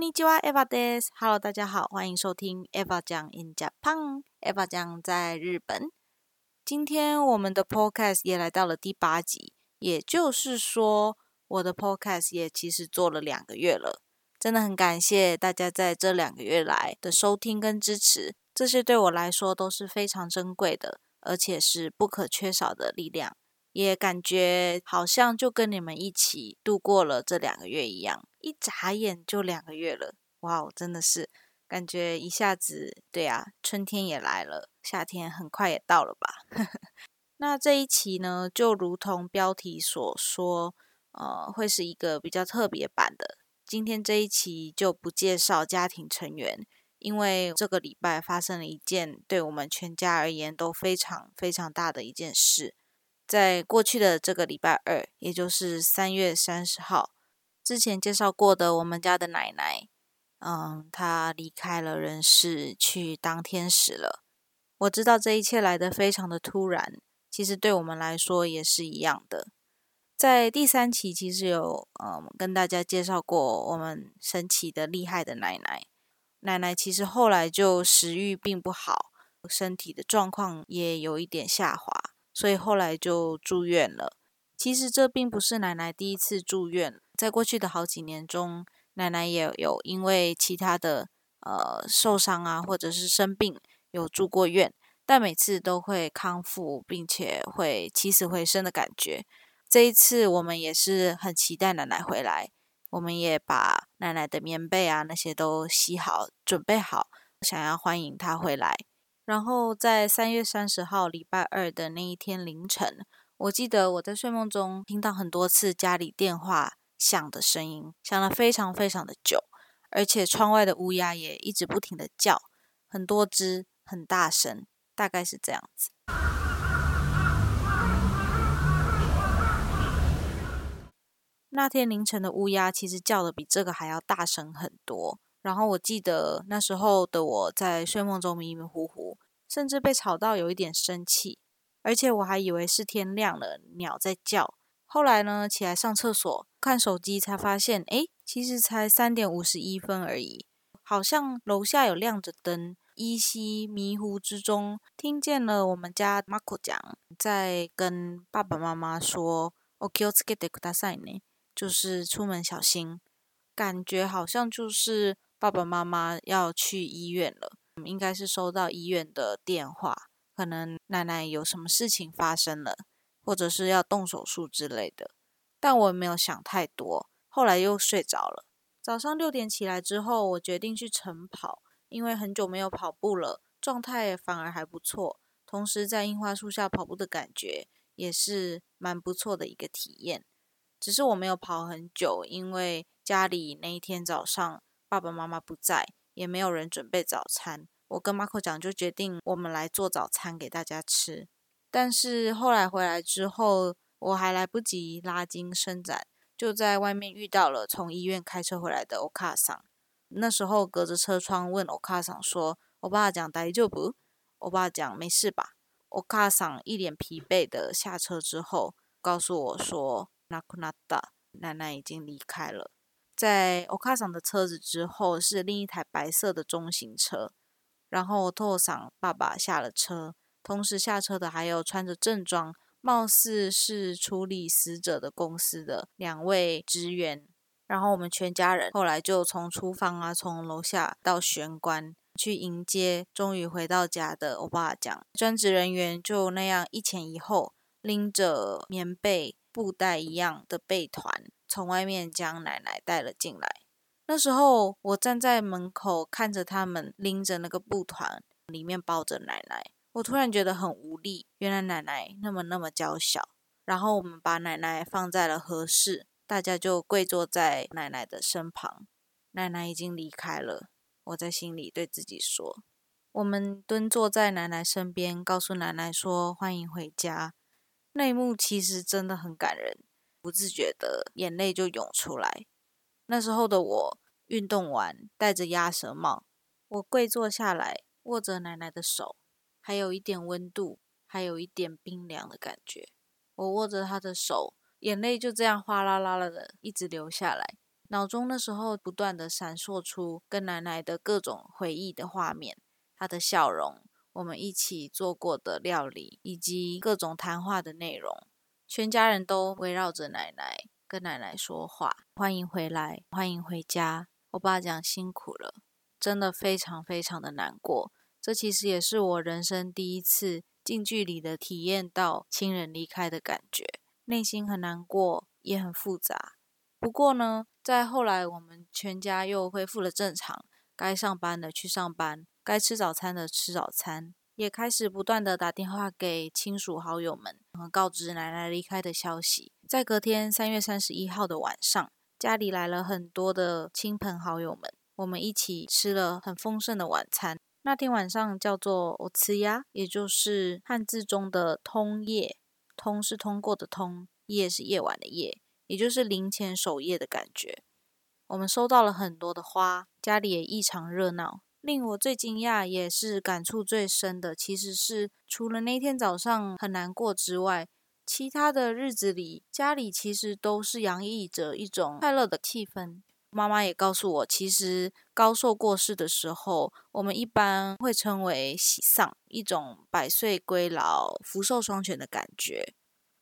尼基哇，Eva des。Hello，大家好，欢迎收听 Eva 讲 in Japan。Eva 讲在日本。今天我们的 Podcast 也来到了第八集，也就是说，我的 Podcast 也其实做了两个月了。真的很感谢大家在这两个月来的收听跟支持，这些对我来说都是非常珍贵的，而且是不可缺少的力量。也感觉好像就跟你们一起度过了这两个月一样，一眨眼就两个月了，哇哦，真的是感觉一下子，对啊，春天也来了，夏天很快也到了吧。那这一期呢，就如同标题所说，呃，会是一个比较特别版的。今天这一期就不介绍家庭成员，因为这个礼拜发生了一件对我们全家而言都非常非常大的一件事。在过去的这个礼拜二，也就是三月三十号，之前介绍过的我们家的奶奶，嗯，她离开了人世，去当天使了。我知道这一切来得非常的突然，其实对我们来说也是一样的。在第三期其实有嗯跟大家介绍过我们神奇的厉害的奶奶，奶奶其实后来就食欲并不好，身体的状况也有一点下滑。所以后来就住院了。其实这并不是奶奶第一次住院，在过去的好几年中，奶奶也有因为其他的呃受伤啊，或者是生病有住过院，但每次都会康复，并且会起死回生的感觉。这一次我们也是很期待奶奶回来，我们也把奶奶的棉被啊那些都洗好，准备好，想要欢迎她回来。然后在三月三十号礼拜二的那一天凌晨，我记得我在睡梦中听到很多次家里电话响的声音，响了非常非常的久，而且窗外的乌鸦也一直不停的叫，很多只，很大声，大概是这样子。那天凌晨的乌鸦其实叫的比这个还要大声很多。然后我记得那时候的我在睡梦中迷迷糊糊，甚至被吵到有一点生气，而且我还以为是天亮了，鸟在叫。后来呢，起来上厕所，看手机才发现，哎，其实才三点五十一分而已，好像楼下有亮着灯。依稀迷糊之中，听见了我们家 Marco 讲，在跟爸爸妈妈说 “Okyosuke k u d a s a 呢”，就是出门小心。感觉好像就是。爸爸妈妈要去医院了，应该是收到医院的电话，可能奶奶有什么事情发生了，或者是要动手术之类的。但我没有想太多，后来又睡着了。早上六点起来之后，我决定去晨跑，因为很久没有跑步了，状态反而还不错。同时在樱花树下跑步的感觉也是蛮不错的一个体验。只是我没有跑很久，因为家里那一天早上。爸爸妈妈不在，也没有人准备早餐。我跟 Marco 讲，就决定我们来做早餐给大家吃。但是后来回来之后，我还来不及拉筋伸展，就在外面遇到了从医院开车回来的欧卡桑。那时候隔着车窗问欧卡桑说：“我爸讲大就不？”我爸讲没事吧？欧卡桑一脸疲惫的下车之后，告诉我说：“那库纳达奶奶已经离开了。”在欧卡桑的车子之后是另一台白色的中型车，然后托桑爸爸下了车，同时下车的还有穿着正装、貌似是处理死者的公司的两位职员。然后我们全家人后来就从厨房啊，从楼下到玄关去迎接终于回到家的欧巴酱。专职人员就那样一前一后拎着棉被、布袋一样的被团。从外面将奶奶带了进来。那时候我站在门口看着他们拎着那个布团，里面抱着奶奶。我突然觉得很无力，原来奶奶那么那么娇小。然后我们把奶奶放在了合适，大家就跪坐在奶奶的身旁。奶奶已经离开了，我在心里对自己说。我们蹲坐在奶奶身边，告诉奶奶说欢迎回家。那一幕其实真的很感人。不自觉的眼泪就涌出来。那时候的我运动完，戴着鸭舌帽，我跪坐下来，握着奶奶的手，还有一点温度，还有一点冰凉的感觉。我握着她的手，眼泪就这样哗啦啦啦的一直流下来。脑中那时候不断的闪烁出跟奶奶的各种回忆的画面，她的笑容，我们一起做过的料理，以及各种谈话的内容。全家人都围绕着奶奶，跟奶奶说话，欢迎回来，欢迎回家。我爸讲辛苦了，真的非常非常的难过。这其实也是我人生第一次近距离的体验到亲人离开的感觉，内心很难过，也很复杂。不过呢，在后来我们全家又恢复了正常，该上班的去上班，该吃早餐的吃早餐，也开始不断的打电话给亲属好友们，告知奶奶离开的消息。在隔天三月三十一号的晚上，家里来了很多的亲朋好友们，我们一起吃了很丰盛的晚餐。那天晚上叫做“我吃呀”，也就是汉字中的“通夜”。通是通过的通，夜是夜晚的夜，也就是灵前守夜的感觉。我们收到了很多的花，家里也异常热闹。令我最惊讶，也是感触最深的，其实是除了那天早上很难过之外，其他的日子里，家里其实都是洋溢着一种快乐的气氛。妈妈也告诉我，其实高寿过世的时候，我们一般会称为喜丧，一种百岁归老、福寿双全的感觉。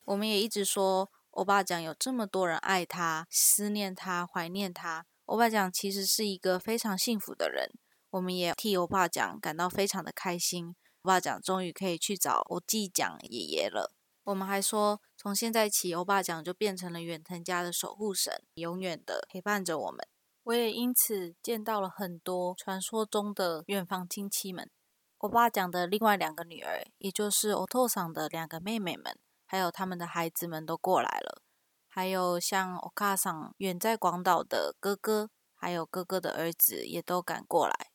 我们也一直说，欧巴讲有这么多人爱他、思念他、怀念他。欧巴讲其实是一个非常幸福的人，我们也替欧巴讲感到非常的开心。欧巴讲终于可以去找我继讲爷爷了。我们还说，从现在起，欧巴讲就变成了远藤家的守护神，永远的陪伴着我们。我也因此见到了很多传说中的远房亲戚们。欧巴讲的另外两个女儿，也就是欧托桑的两个妹妹们，还有他们的孩子们都过来了。还有像欧卡桑远在广岛的哥哥，还有哥哥的儿子也都赶过来。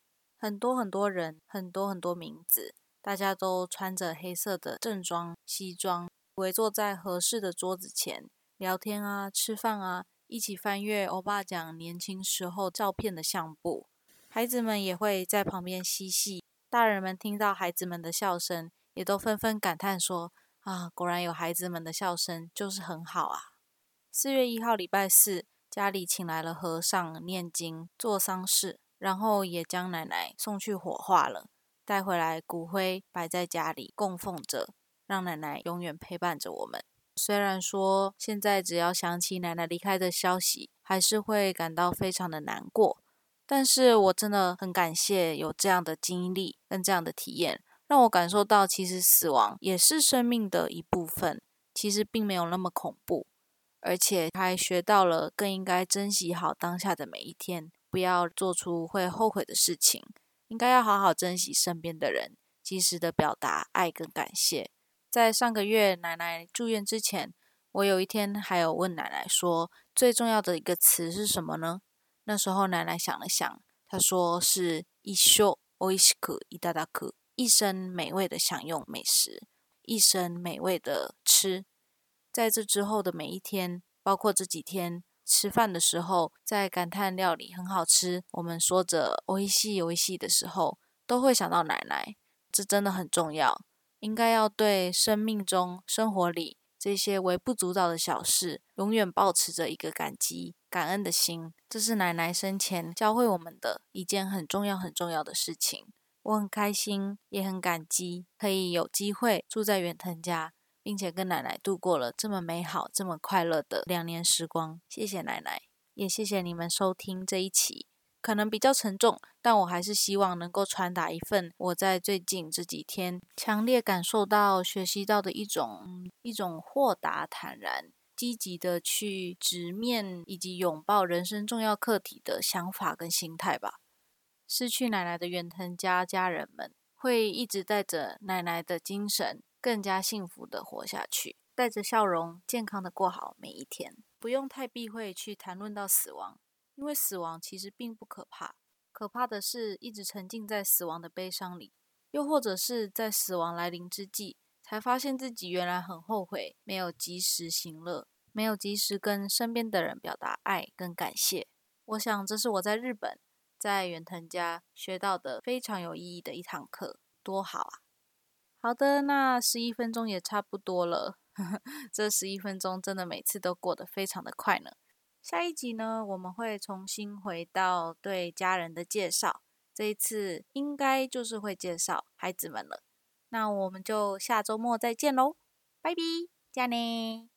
很多很多人，很多很多名字，大家都穿着黑色的正装西装。围坐在合适的桌子前聊天啊，吃饭啊，一起翻阅欧巴讲年轻时候照片的相簿。孩子们也会在旁边嬉戏，大人们听到孩子们的笑声，也都纷纷感叹说：“啊，果然有孩子们的笑声就是很好啊。”四月一号礼拜四，家里请来了和尚念经做丧事，然后也将奶奶送去火化了，带回来骨灰摆在家里供奉着。让奶奶永远陪伴着我们。虽然说现在只要想起奶奶离开的消息，还是会感到非常的难过，但是我真的很感谢有这样的经历跟这样的体验，让我感受到其实死亡也是生命的一部分，其实并没有那么恐怖，而且还学到了更应该珍惜好当下的每一天，不要做出会后悔的事情，应该要好好珍惜身边的人，及时的表达爱跟感谢。在上个月奶奶住院之前，我有一天还有问奶奶说，最重要的一个词是什么呢？那时候奶奶想了想，她说是一生おいしくいただく，一生美味的享用美食，一生美味的吃。在这之后的每一天，包括这几天 吃饭的时候，在感叹料理很好吃，我们说着おいしいおいしい的时候，都会想到奶奶，这真的很重要。应该要对生命中、生活里这些微不足道的小事，永远保持着一个感激、感恩的心。这是奶奶生前教会我们的一件很重要、很重要的事情。我很开心，也很感激，可以有机会住在远藤家， 并且跟奶奶度过了这么美好、这么快乐的两年时光。谢谢奶奶，也谢谢你们收听这一期。可能比较沉重，但我还是希望能够传达一份我在最近这几天强烈感受到、学习到的一种一种豁达、坦然、积极的去直面以及拥抱人生重要课题的想法跟心态吧。失去奶奶的远藤家家人们会一直带着奶奶的精神，更加幸福的活下去，带着笑容，健康的过好每一天，不用太避讳去谈论到死亡。因为死亡其实并不可怕，可怕的是一直沉浸在死亡的悲伤里，又或者是在死亡来临之际，才发现自己原来很后悔，没有及时行乐，没有及时跟身边的人表达爱跟感谢。我想这是我在日本，在远藤家学到的非常有意义的一堂课，多好啊！好的，那十一分钟也差不多了，这十一分钟真的每次都过得非常的快呢。下一集呢，我们会重新回到对家人的介绍，这一次应该就是会介绍孩子们了。那我们就下周末再见喽，拜拜，加呢。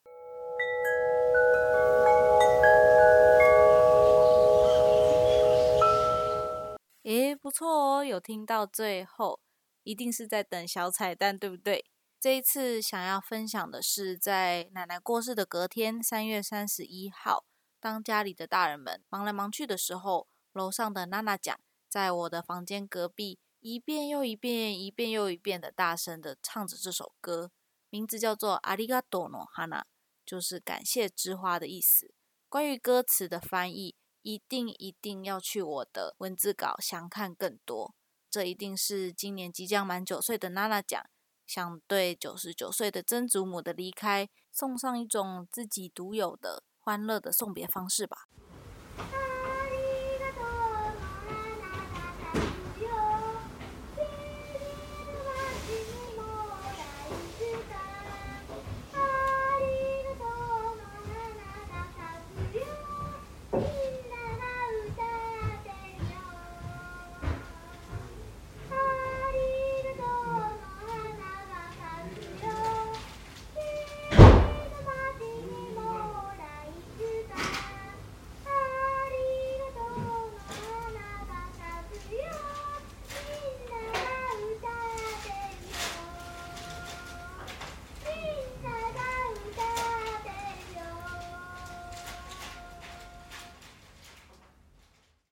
诶，不错哦，有听到最后，一定是在等小彩蛋，对不对？这一次想要分享的是，在奶奶过世的隔天，三月三十一号，当家里的大人们忙来忙去的时候，楼上的娜娜讲，在我的房间隔壁，一遍又一遍，一遍又一遍的大声的唱着这首歌，名字叫做《阿里嘎多诺哈娜》，就是感谢之花的意思。关于歌词的翻译，一定一定要去我的文字稿详看更多。这一定是今年即将满九岁的娜娜讲。想对九十九岁的曾祖母的离开送上一种自己独有的欢乐的送别方式吧。